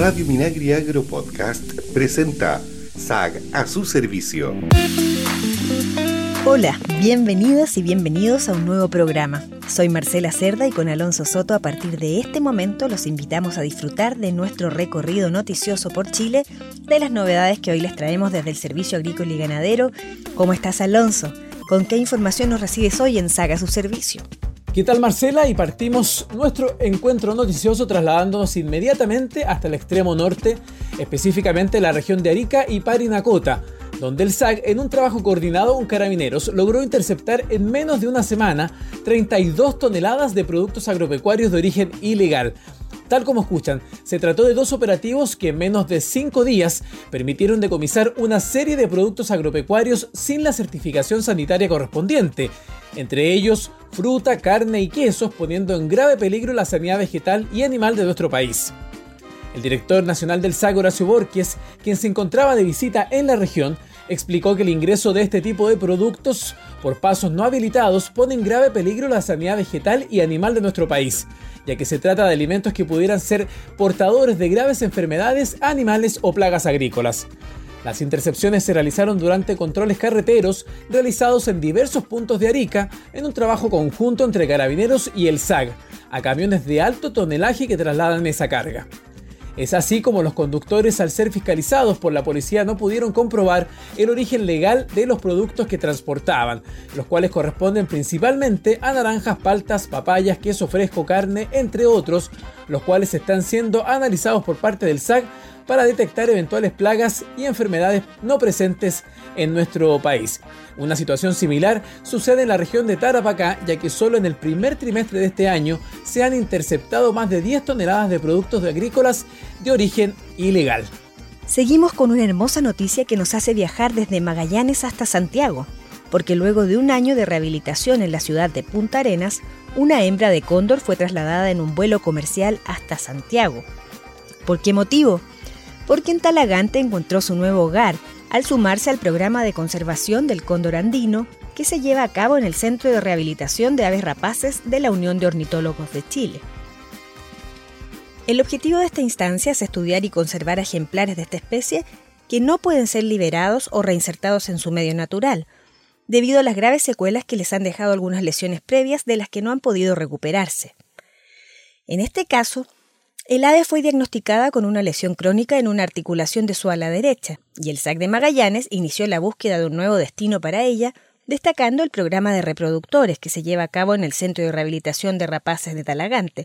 Radio Minagri Agro Podcast presenta SAG a su servicio. Hola, bienvenidas y bienvenidos a un nuevo programa. Soy Marcela Cerda y con Alonso Soto a partir de este momento los invitamos a disfrutar de nuestro recorrido noticioso por Chile, de las novedades que hoy les traemos desde el Servicio Agrícola y Ganadero. ¿Cómo estás Alonso? ¿Con qué información nos recibes hoy en Saga su servicio? ¿Qué tal Marcela? Y partimos nuestro encuentro noticioso trasladándonos inmediatamente hasta el extremo norte, específicamente la región de Arica y Parinacota, donde el SAG, en un trabajo coordinado con carabineros, logró interceptar en menos de una semana 32 toneladas de productos agropecuarios de origen ilegal. Tal como escuchan, se trató de dos operativos que en menos de cinco días permitieron decomisar una serie de productos agropecuarios sin la certificación sanitaria correspondiente, entre ellos fruta, carne y quesos, poniendo en grave peligro la sanidad vegetal y animal de nuestro país. El director nacional del SAG, Horacio Borges, quien se encontraba de visita en la región, explicó que el ingreso de este tipo de productos por pasos no habilitados pone en grave peligro la sanidad vegetal y animal de nuestro país, ya que se trata de alimentos que pudieran ser portadores de graves enfermedades animales o plagas agrícolas. Las intercepciones se realizaron durante controles carreteros realizados en diversos puntos de Arica en un trabajo conjunto entre carabineros y el SAG, a camiones de alto tonelaje que trasladan esa carga. Es así como los conductores al ser fiscalizados por la policía no pudieron comprobar el origen legal de los productos que transportaban, los cuales corresponden principalmente a naranjas, paltas, papayas, queso fresco, carne, entre otros, los cuales están siendo analizados por parte del SAG para detectar eventuales plagas y enfermedades no presentes en nuestro país. Una situación similar sucede en la región de Tarapacá, ya que solo en el primer trimestre de este año se han interceptado más de 10 toneladas de productos agrícolas de origen ilegal. Seguimos con una hermosa noticia que nos hace viajar desde Magallanes hasta Santiago, porque luego de un año de rehabilitación en la ciudad de Punta Arenas, una hembra de cóndor fue trasladada en un vuelo comercial hasta Santiago. ¿Por qué motivo? Porque en Talagante encontró su nuevo hogar al sumarse al programa de conservación del cóndor andino que se lleva a cabo en el Centro de Rehabilitación de Aves Rapaces de la Unión de Ornitólogos de Chile. El objetivo de esta instancia es estudiar y conservar ejemplares de esta especie que no pueden ser liberados o reinsertados en su medio natural, debido a las graves secuelas que les han dejado algunas lesiones previas de las que no han podido recuperarse. En este caso, el ave fue diagnosticada con una lesión crónica en una articulación de su ala derecha, y el SAC de Magallanes inició la búsqueda de un nuevo destino para ella, destacando el programa de reproductores que se lleva a cabo en el Centro de Rehabilitación de Rapaces de Talagante,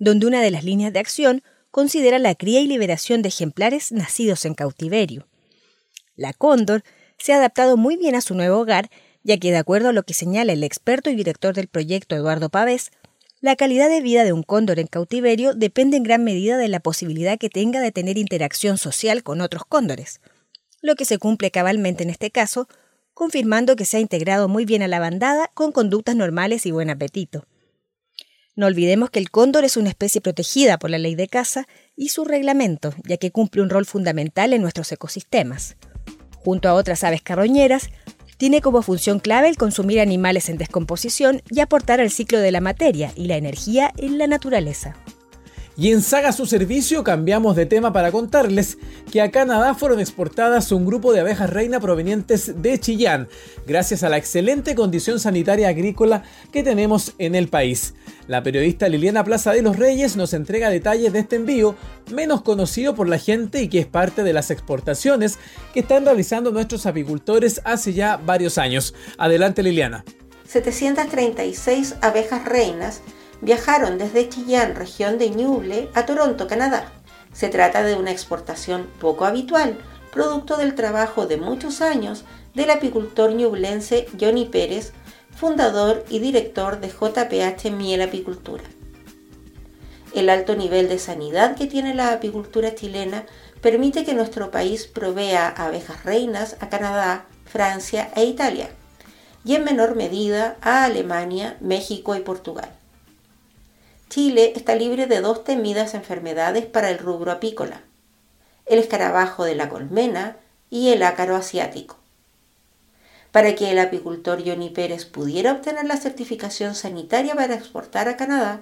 donde una de las líneas de acción considera la cría y liberación de ejemplares nacidos en cautiverio. La cóndor se ha adaptado muy bien a su nuevo hogar, ya que de acuerdo a lo que señala el experto y director del proyecto Eduardo Pavés, la calidad de vida de un cóndor en cautiverio depende en gran medida de la posibilidad que tenga de tener interacción social con otros cóndores, lo que se cumple cabalmente en este caso, confirmando que se ha integrado muy bien a la bandada con conductas normales y buen apetito. No olvidemos que el cóndor es una especie protegida por la ley de caza y su reglamento, ya que cumple un rol fundamental en nuestros ecosistemas. Junto a otras aves carroñeras, tiene como función clave el consumir animales en descomposición y aportar al ciclo de la materia y la energía en la naturaleza. Y en Saga Su Servicio cambiamos de tema para contarles que a Canadá fueron exportadas un grupo de abejas reina provenientes de Chillán, gracias a la excelente condición sanitaria agrícola que tenemos en el país. La periodista Liliana Plaza de los Reyes nos entrega detalles de este envío, menos conocido por la gente y que es parte de las exportaciones que están realizando nuestros apicultores hace ya varios años. Adelante Liliana. 736 abejas reinas viajaron desde Chillán, región de Ñuble, a Toronto, Canadá. Se trata de una exportación poco habitual, producto del trabajo de muchos años del apicultor ñublense Johnny Pérez, fundador y director de JPH Miel Apicultura. El alto nivel de sanidad que tiene la apicultura chilena permite que nuestro país provea abejas reinas a Canadá, Francia e Italia, y en menor medida a Alemania, México y Portugal. Chile está libre de dos temidas enfermedades para el rubro apícola, el escarabajo de la colmena y el ácaro asiático. Para que el apicultor Johnny Pérez pudiera obtener la certificación sanitaria para exportar a Canadá,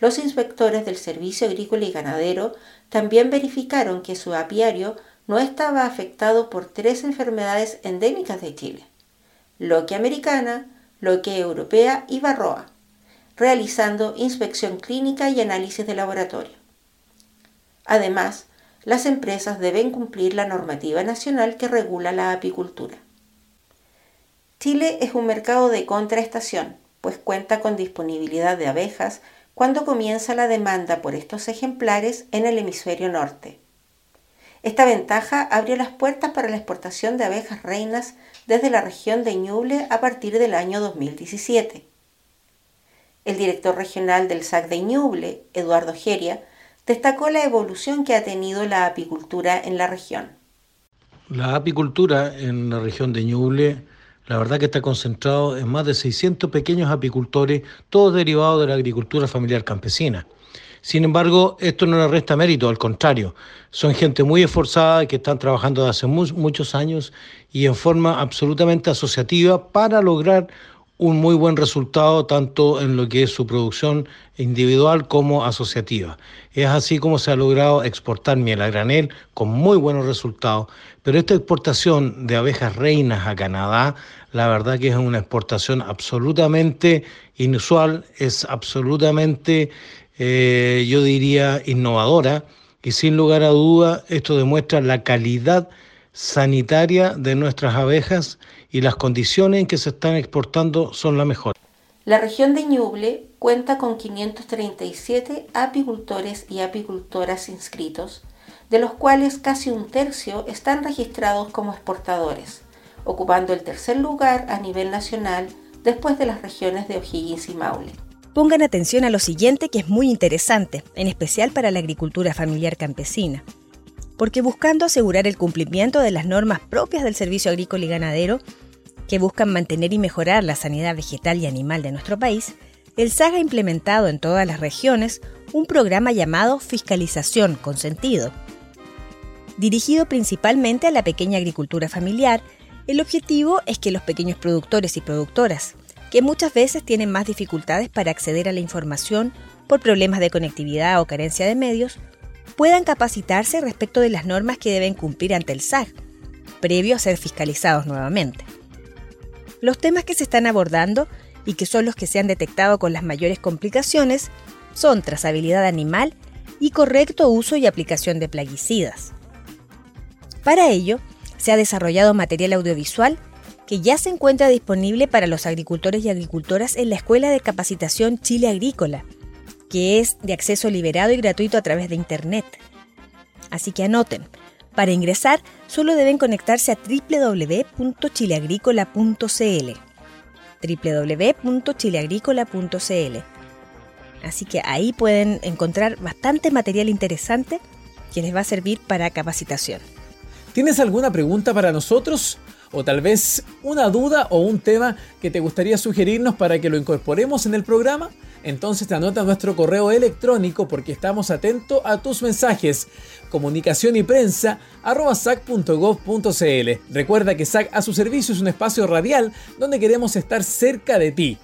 los inspectores del Servicio Agrícola y Ganadero también verificaron que su apiario no estaba afectado por tres enfermedades endémicas de Chile, loque americana, loque europea y varroa, realizando inspección clínica y análisis de laboratorio. Además, las empresas deben cumplir la normativa nacional que regula la apicultura. Chile es un mercado de contraestación, pues cuenta con disponibilidad de abejas cuando comienza la demanda por estos ejemplares en el hemisferio norte. Esta ventaja abrió las puertas para la exportación de abejas reinas desde la región de Ñuble a partir del año 2017. El director regional del SAC de Ñuble, Eduardo Geria, destacó la evolución que ha tenido la apicultura en la región. La apicultura en la región de Ñuble la verdad que está concentrado en más de 600 pequeños apicultores, todos derivados de la agricultura familiar campesina. Sin embargo, esto no le resta mérito, al contrario, son gente muy esforzada que están trabajando desde hace muchos años y en forma absolutamente asociativa para lograr un muy buen resultado tanto en lo que es su producción individual como asociativa. Es así como se ha logrado exportar miel a granel con muy buenos resultados, pero esta exportación de abejas reinas a Canadá, la verdad que es una exportación absolutamente inusual, es absolutamente, eh, yo diría, innovadora y sin lugar a duda esto demuestra la calidad sanitaria de nuestras abejas y las condiciones en que se están exportando son las mejores. La región de Ñuble cuenta con 537 apicultores y apicultoras inscritos, de los cuales casi un tercio están registrados como exportadores, ocupando el tercer lugar a nivel nacional después de las regiones de O'Higgins y Maule. Pongan atención a lo siguiente que es muy interesante, en especial para la agricultura familiar campesina porque buscando asegurar el cumplimiento de las normas propias del servicio agrícola y ganadero, que buscan mantener y mejorar la sanidad vegetal y animal de nuestro país, el SAG ha implementado en todas las regiones un programa llamado Fiscalización con Sentido. Dirigido principalmente a la pequeña agricultura familiar, el objetivo es que los pequeños productores y productoras, que muchas veces tienen más dificultades para acceder a la información por problemas de conectividad o carencia de medios, puedan capacitarse respecto de las normas que deben cumplir ante el SAG, previo a ser fiscalizados nuevamente. Los temas que se están abordando y que son los que se han detectado con las mayores complicaciones son trazabilidad animal y correcto uso y aplicación de plaguicidas. Para ello, se ha desarrollado material audiovisual que ya se encuentra disponible para los agricultores y agricultoras en la Escuela de Capacitación Chile Agrícola, que es de acceso liberado y gratuito a través de Internet. Así que anoten, para ingresar solo deben conectarse a www.chileagrícola.cl www.chileagrícola.cl Así que ahí pueden encontrar bastante material interesante que les va a servir para capacitación. ¿Tienes alguna pregunta para nosotros? o tal vez una duda o un tema que te gustaría sugerirnos para que lo incorporemos en el programa, entonces te anota nuestro correo electrónico porque estamos atentos a tus mensajes. Comunicación y prensa sac.gov.cl. Recuerda que SAC a su servicio es un espacio radial donde queremos estar cerca de ti.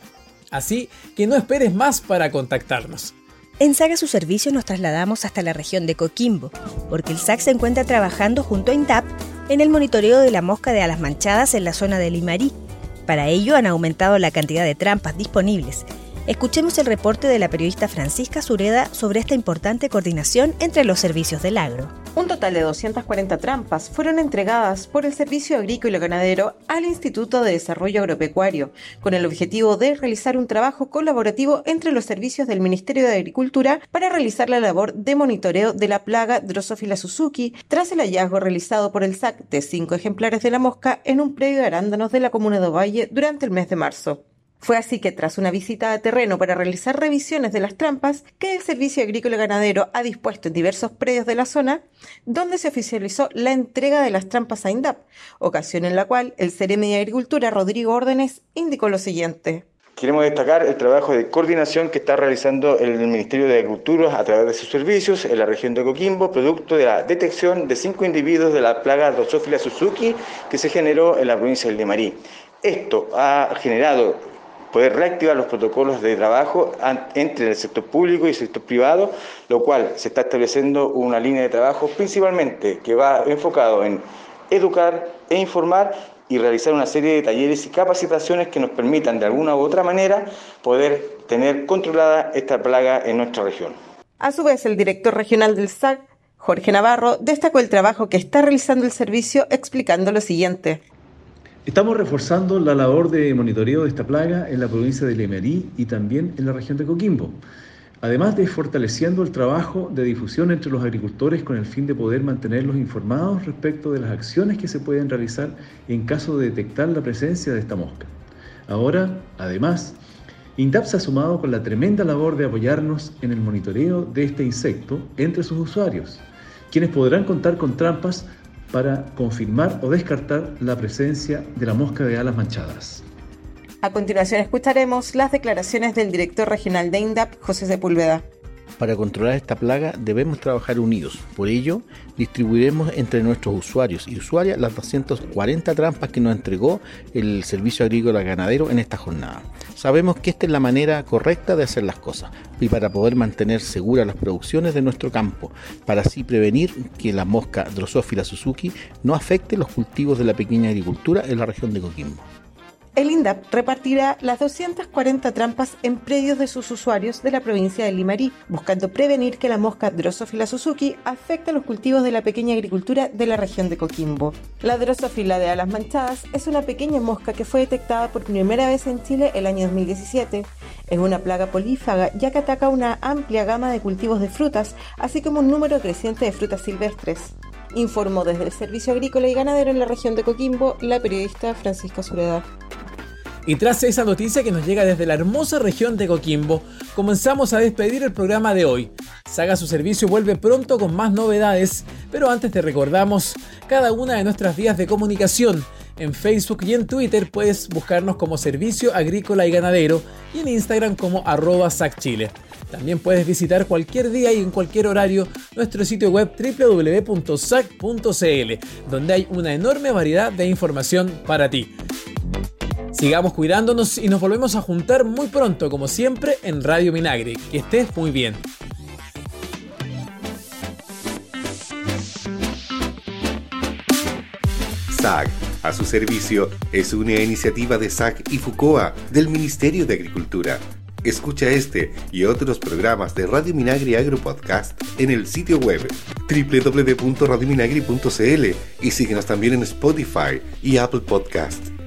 Así que no esperes más para contactarnos. En SAC a su servicio nos trasladamos hasta la región de Coquimbo, porque el SAC se encuentra trabajando junto a INTAP en el monitoreo de la mosca de alas manchadas en la zona de Limarí. Para ello han aumentado la cantidad de trampas disponibles Escuchemos el reporte de la periodista Francisca Sureda sobre esta importante coordinación entre los servicios del agro. Un total de 240 trampas fueron entregadas por el Servicio Agrícola y Ganadero al Instituto de Desarrollo Agropecuario, con el objetivo de realizar un trabajo colaborativo entre los servicios del Ministerio de Agricultura para realizar la labor de monitoreo de la plaga Drosophila Suzuki, tras el hallazgo realizado por el SAC de cinco ejemplares de la mosca en un predio de arándanos de la comuna de Ovalle durante el mes de marzo. Fue así que tras una visita a terreno para realizar revisiones de las trampas que el Servicio Agrícola Ganadero ha dispuesto en diversos predios de la zona, donde se oficializó la entrega de las trampas a INDAP, ocasión en la cual el CEREME de Agricultura Rodrigo Órdenes indicó lo siguiente. Queremos destacar el trabajo de coordinación que está realizando el Ministerio de Agricultura a través de sus servicios en la región de Coquimbo, producto de la detección de cinco individuos de la plaga Drosophila Suzuki que se generó en la provincia del Limarí. Esto ha generado poder reactivar los protocolos de trabajo entre el sector público y el sector privado, lo cual se está estableciendo una línea de trabajo principalmente que va enfocado en educar e informar y realizar una serie de talleres y capacitaciones que nos permitan de alguna u otra manera poder tener controlada esta plaga en nuestra región. A su vez, el director regional del SAC, Jorge Navarro, destacó el trabajo que está realizando el servicio explicando lo siguiente. Estamos reforzando la labor de monitoreo de esta plaga en la provincia de Lemerí y también en la región de Coquimbo además de fortaleciendo el trabajo de difusión entre los agricultores con el fin de poder mantenerlos informados respecto de las acciones que se pueden realizar en caso de detectar la presencia de esta mosca. Ahora, además, INDAP se ha sumado con la tremenda labor de apoyarnos en el monitoreo de este insecto entre sus usuarios, quienes podrán contar con trampas para confirmar o descartar la presencia de la mosca de alas manchadas. A continuación escucharemos las declaraciones del director regional de INDAP, José Sepúlveda. Para controlar esta plaga debemos trabajar unidos. Por ello, distribuiremos entre nuestros usuarios y usuarias las 240 trampas que nos entregó el Servicio Agrícola Ganadero en esta jornada. Sabemos que esta es la manera correcta de hacer las cosas y para poder mantener seguras las producciones de nuestro campo, para así prevenir que la mosca Drosophila Suzuki no afecte los cultivos de la pequeña agricultura en la región de Coquimbo. El INDAP repartirá las 240 trampas en predios de sus usuarios de la provincia de Limarí, buscando prevenir que la mosca Drosophila Suzuki afecte a los cultivos de la pequeña agricultura de la región de Coquimbo. La Drosophila de alas manchadas es una pequeña mosca que fue detectada por primera vez en Chile el año 2017. Es una plaga polífaga ya que ataca una amplia gama de cultivos de frutas, así como un número creciente de frutas silvestres informó desde el Servicio Agrícola y Ganadero en la región de Coquimbo la periodista Francisca Sureda. Y tras esa noticia que nos llega desde la hermosa región de Coquimbo, comenzamos a despedir el programa de hoy. Saga su servicio vuelve pronto con más novedades, pero antes te recordamos cada una de nuestras vías de comunicación. En Facebook y en Twitter puedes buscarnos como Servicio Agrícola y Ganadero y en Instagram como arroba SacChile. También puedes visitar cualquier día y en cualquier horario nuestro sitio web www.sac.cl, donde hay una enorme variedad de información para ti. Sigamos cuidándonos y nos volvemos a juntar muy pronto, como siempre, en Radio Minagre. Que estés muy bien. SAG, a su servicio, es una iniciativa de SAG y FUCOA del Ministerio de Agricultura. Escucha este y otros programas de Radio Minagri Agro Podcast en el sitio web www.radiominagri.cl y síguenos también en Spotify y Apple Podcast.